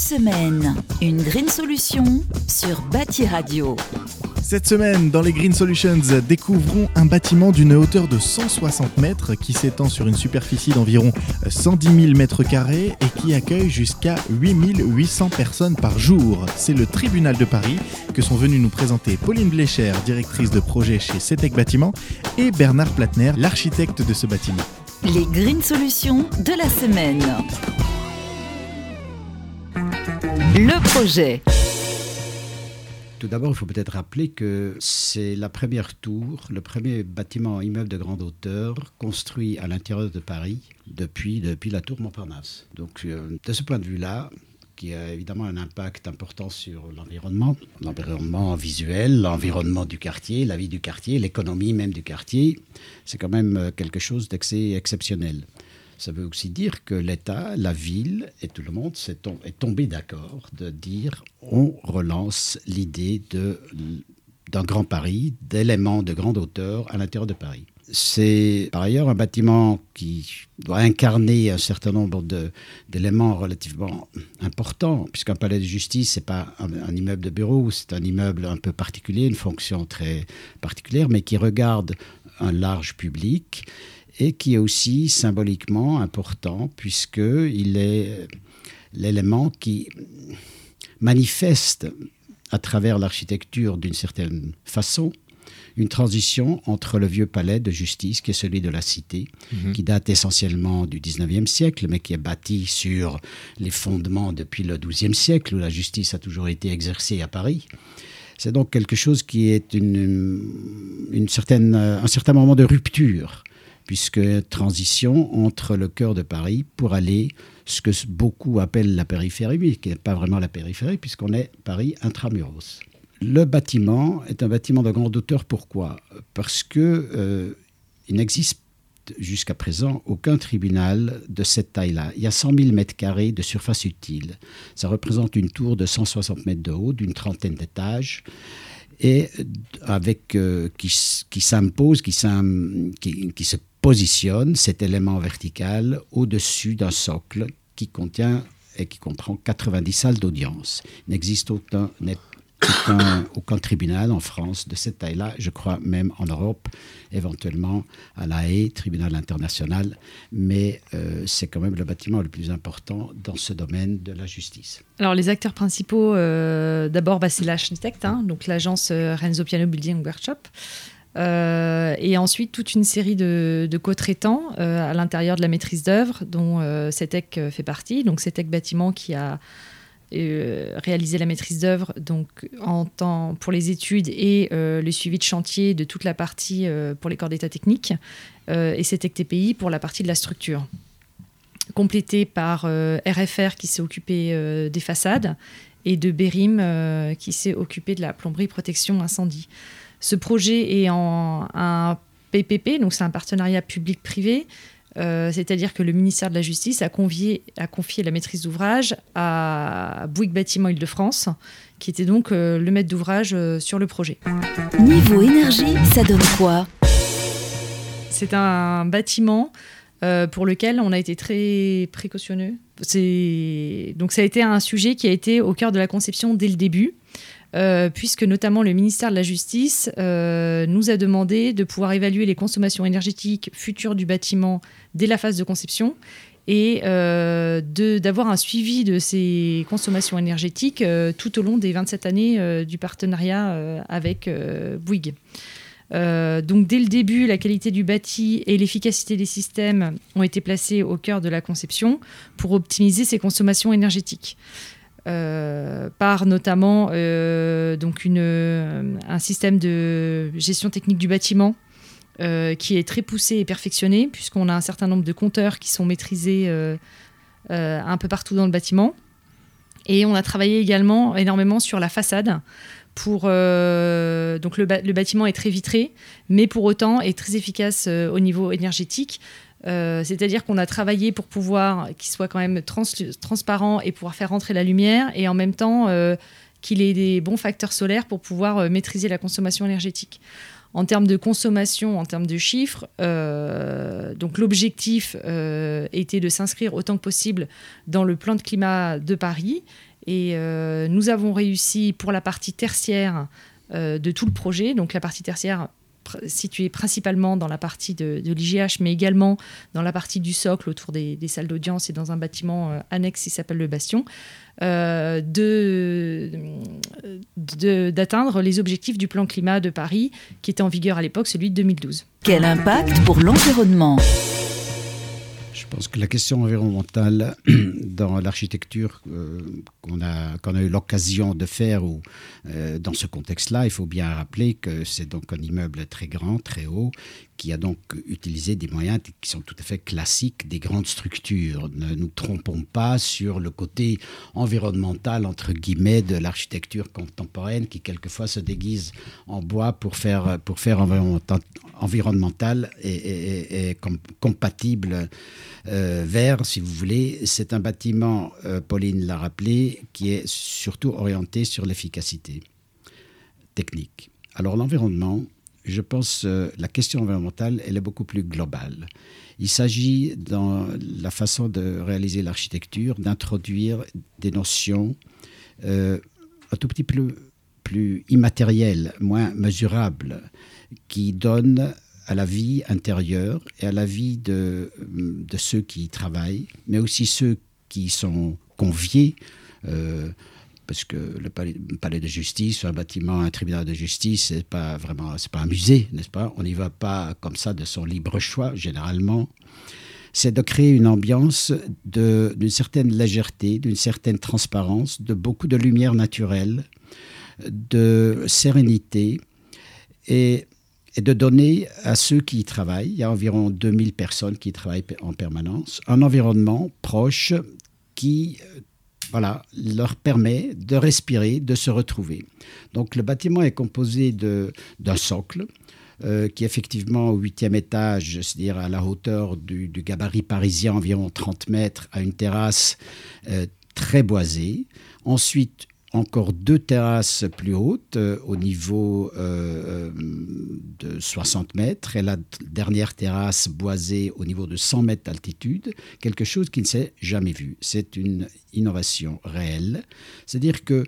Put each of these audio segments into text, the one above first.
semaine, une green solution sur Bâti Radio. Cette semaine, dans les Green Solutions, découvrons un bâtiment d'une hauteur de 160 mètres qui s'étend sur une superficie d'environ 110 000 mètres carrés et qui accueille jusqu'à 8800 personnes par jour. C'est le tribunal de Paris que sont venus nous présenter Pauline Blécher, directrice de projet chez CETEC Bâtiment, et Bernard Platner, l'architecte de ce bâtiment. Les Green Solutions de la semaine. Le projet. Tout d'abord, il faut peut-être rappeler que c'est la première tour, le premier bâtiment immeuble de grande hauteur construit à l'intérieur de Paris depuis, depuis la tour Montparnasse. Donc, euh, de ce point de vue-là, qui a évidemment un impact important sur l'environnement, l'environnement visuel, l'environnement du quartier, la vie du quartier, l'économie même du quartier, c'est quand même euh, quelque chose d'assez exceptionnel. Ça veut aussi dire que l'État, la ville et tout le monde est tombé d'accord de dire on relance l'idée d'un grand Paris, d'éléments de grande hauteur à l'intérieur de Paris. C'est par ailleurs un bâtiment qui doit incarner un certain nombre d'éléments relativement importants, puisqu'un palais de justice, ce n'est pas un, un, immeuble de bureau, c'est un immeuble un peu particulier, une fonction très particulière, mais qui regarde un large public et qui est aussi symboliquement important puisqu'il est l'élément qui manifeste à travers l'architecture d'une certaine façon une transition entre le vieux palais de justice qui est celui de la cité, mhm. qui date essentiellement du 19e siècle, mais qui est bâti sur les fondements depuis le 12e siècle, où la justice a toujours été exercée à Paris. C'est donc quelque chose qui est une, une certaine, un certain moment de rupture puisque transition entre le cœur de Paris pour aller ce que beaucoup appellent la périphérie, mais qui n'est pas vraiment la périphérie, puisqu'on est Paris intramuros. Le bâtiment est un bâtiment de grande hauteur. Pourquoi? Parce que euh, il n'existe jusqu'à présent aucun tribunal de cette taille-là. Il y a 100 000 mètres carrés de surface utile. Ça représente une tour de 160 mètres de haut, d'une trentaine d'étages et avec euh, qui, s'impose, qui, qui, qui, se positionne cet élément vertical au-dessus d'un socle qui contient et qui comprend 90 salles d'audience. Il n'existe aucun, tribunal en France de cette taille-là, je crois même en Europe, éventuellement à La Haye, tribunal international, mais euh, c'est quand même le bâtiment le plus important dans ce domaine de la justice. Alors les acteurs principaux, euh, d'abord bah, c'est l'architecte, hein, donc l'agence euh, Renzo Piano Building Workshop. Euh, et ensuite, toute une série de, co-traitants euh, à l'intérieur de la maîtrise d'œuvre, dont euh, CETEC fait partie. Donc, CETEC Bâtiment qui a réalisé la maîtrise d'œuvre pour les études et le suivi de chantier de toute la partie pour les corps d'état technique et CETEC TPI pour la partie de la structure complété par RFR qui s'est occupé des façades et de Bérim qui s'est occupé de la plomberie protection incendie. Ce projet est en un PPP, donc c'est un partenariat public-privé. Euh, c'est-à-dire que le ministère de la Justice a, convié, a confié la maîtrise d'ouvrage à Bouygues Bâtiment Île-de-France, qui était donc euh, le maître d'ouvrage euh, sur le projet. Niveau énergie, ça donne quoi? C'est un bâtiment pour lequel on a été très précautionneux. Donc ça a été un sujet qui a été au cœur de la conception dès le début. Euh, puisque notamment le ministère de la Justice euh, nous a demandé de pouvoir évaluer les consommations énergétiques futures du bâtiment dès la phase de conception et euh, d'avoir un suivi de ces consommations énergétiques tout au long des 27 années du partenariat avec Bouygues. donc dès le début, la qualité du bâti et l'efficacité des systèmes ont été placés au cœur de la conception pour optimiser ces consommations énergétiques. Euh, par notamment euh, donc une, un système de gestion technique du bâtiment euh, qui est très poussé et perfectionné, puisqu'on a un certain nombre de compteurs qui sont maîtrisés un peu partout dans le bâtiment. Et on a travaillé également énormément sur la façade. Pour, donc le, bâtiment est très vitré, mais pour autant est très efficace au niveau énergétique. Euh, c'est-à-dire qu'on a travaillé pour pouvoir qu'il soit quand même transparent et pouvoir faire rentrer la lumière et en même temps euh, qu'il ait des bons facteurs solaires pour pouvoir euh, maîtriser la consommation énergétique. En termes de consommation, en termes de chiffres, donc l'objectif était de s'inscrire autant que possible dans le plan de climat de Paris Et nous avons réussi pour la partie tertiaire de tout le projet, donc la partie tertiaire situé principalement dans la partie de, l'IGH, mais également dans la partie du socle autour des, salles d'audience et dans un bâtiment euh, annexe qui s'appelle le Bastion, euh, d'atteindre les objectifs du plan climat de Paris qui était en vigueur à l'époque, celui de 2012. Quel impact pour l'environnement? Je pense que la question environnementale dans l'architecture euh, qu'on a, eu l'occasion de faire ou, euh, dans ce contexte-là, il faut bien rappeler que c'est donc un immeuble très grand, très haut, qui a donc utilisé des moyens qui sont tout à fait classiques des grandes structures. Ne nous trompons pas sur le côté environnemental, entre guillemets, de l'architecture contemporaine qui quelquefois se déguise en bois pour faire, pour faire environnemental, et, compatible euh, vert, si vous voulez. C'est un bâtiment, euh, Pauline l'a rappelé, qui est surtout orienté sur l'efficacité technique. Alors l'environnement, je pense euh, la question environnementale, elle est beaucoup plus globale. Il s'agit, dans la façon de réaliser l'architecture, d'introduire des notions euh, un tout petit peu plus immatérielles, moins mesurables, qui donnent à la vie intérieure et à la vie de, de ceux qui y travaillent, mais aussi ceux qui sont conviés. Euh, parce que le palais, de justice, un bâtiment, un tribunal de justice, c'est pas vraiment, pas un musée, n'est-ce pas? On n'y va pas comme ça de son libre choix, généralement. C'est de créer une ambiance d'une certaine légèreté, d'une certaine transparence, de beaucoup de lumière naturelle, de sérénité et, et de donner à ceux qui y travaillent, il y a environ 2000 personnes qui y travaillent en permanence, un environnement proche qui voilà, leur permet de respirer, de se retrouver. Donc le bâtiment est composé d'un socle. Euh, qui effectivement au huitième étage, c'est-à-dire à la hauteur du, gabarit parisien, environ 30 mètres, à une terrasse euh, très boisée. Ensuite, encore deux terrasses plus hautes euh, au niveau euh, euh, de 60 mètres et la dernière terrasse boisée au niveau de 100 mètres d'altitude, quelque chose qui ne s'est jamais vu. C'est une innovation réelle. C'est-à-dire que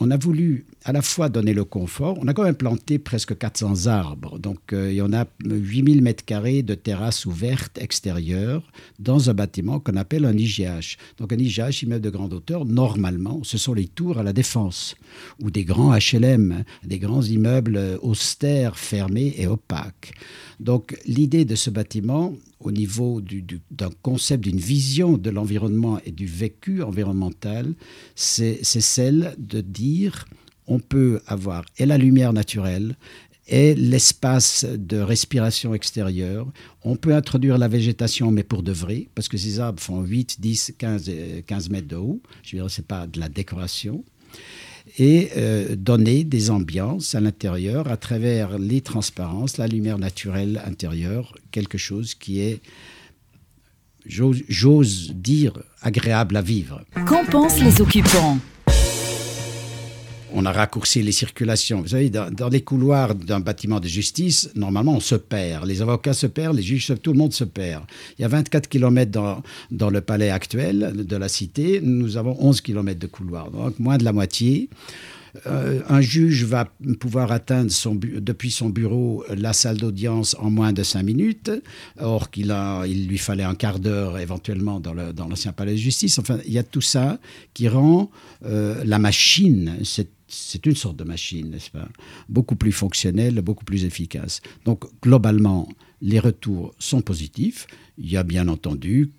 on a voulu à la fois donner le confort, on a quand même planté presque 400 arbres, donc il y en a 8000 mètres carrés de terrasses ouvertes extérieures dans un bâtiment qu'on appelle un IGH. Donc un IGH, immeuble de grande hauteur, normalement, ce sont les tours à la défense ou des grands HLM, des grands immeubles austères, fermés et opaques. Donc l'idée de ce bâtiment, au niveau d'un concept, d'une vision de l'environnement et du vécu environnemental, c'est celle de dire on peut avoir et la lumière naturelle et l'espace de respiration extérieure. On peut introduire la végétation, mais pour de vrai, parce que ces arbres font 8, 10, 15, 15 mètres de haut. Je veux dire, ce n'est pas de la décoration et euh, donner des ambiances à l'intérieur à travers les transparences, la lumière naturelle intérieure, quelque chose qui est, j'ose dire, agréable à vivre. Qu'en pensent les occupants? On a raccourci les circulations. Vous savez, dans, les couloirs d'un bâtiment de justice, normalement, on se perd. Les avocats se perdent, les juges, tout le monde se perd. Il y a 24 km dans, dans le palais actuel de la cité. Nous avons 11 km de couloirs, donc moins de la moitié. Euh, un juge va pouvoir atteindre son depuis son bureau la salle d'audience en moins de cinq minutes, or qu'il il lui fallait un quart d'heure éventuellement dans, l'ancien palais de justice. Enfin, il y a tout ça qui rend euh, la machine, cette c'est une sorte de machine, n'est-ce pas? Beaucoup plus fonctionnelle, beaucoup plus efficace. Donc, globalement, les retours sont positifs. Il y a bien entendu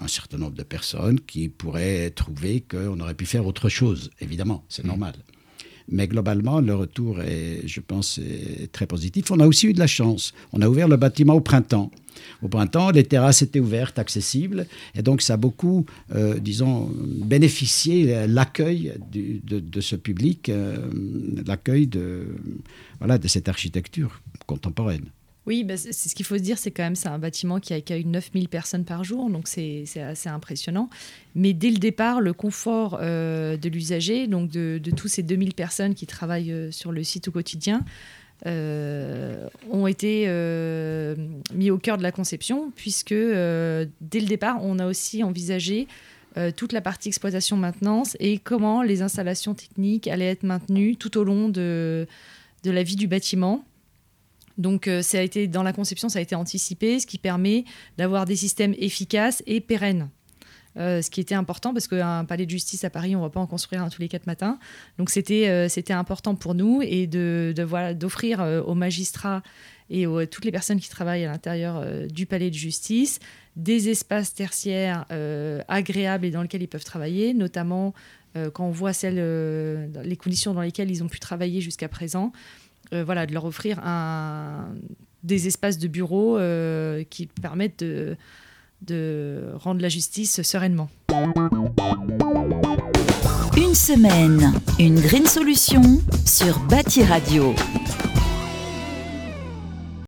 un certain nombre de personnes qui pourraient trouver qu'on aurait pu faire autre chose. Évidemment, c'est mmh. normal. Mais globalement, le retour est, je pense, très positif. On a aussi eu de la chance. On a ouvert le bâtiment au printemps. Au printemps, les terrasses étaient ouvertes, accessibles, et donc ça a beaucoup, euh, disons, bénéficié l'accueil de, ce public, euh, l'accueil de, voilà, de cette architecture contemporaine. Oui, bah, c'est ce qu'il faut se dire, c'est quand même un bâtiment qui accueille 9000 personnes par jour, donc c'est assez impressionnant. Mais dès le départ, le confort euh, de l'usager, donc de, de, tous ces 2000 personnes qui travaillent euh, sur le site au quotidien, euh, ont été mis au cœur de la conception, puisque dès le départ, on a aussi envisagé toute la partie exploitation maintenance et comment les installations techniques allaient être maintenues tout au long de, de la vie du bâtiment. Donc ça a été dans la conception, ça a été anticipé, ce qui permet d'avoir des systèmes efficaces et pérennes. Euh, ce qui était important parce qu'un palais de justice à Paris, on ne va pas en construire un tous les quatre matins. Donc c'était euh, important pour nous et de, de voilà d'offrir euh, aux magistrats et à toutes les personnes qui travaillent à l'intérieur du palais de justice des espaces tertiaires agréables et dans lesquels ils peuvent travailler, notamment quand on voit celles, les conditions dans lesquelles ils ont pu travailler jusqu'à présent. Voilà, de leur offrir un, des espaces de bureau qui permettent de de rendre la justice sereinement. Une semaine, une green solution sur Bâti Radio.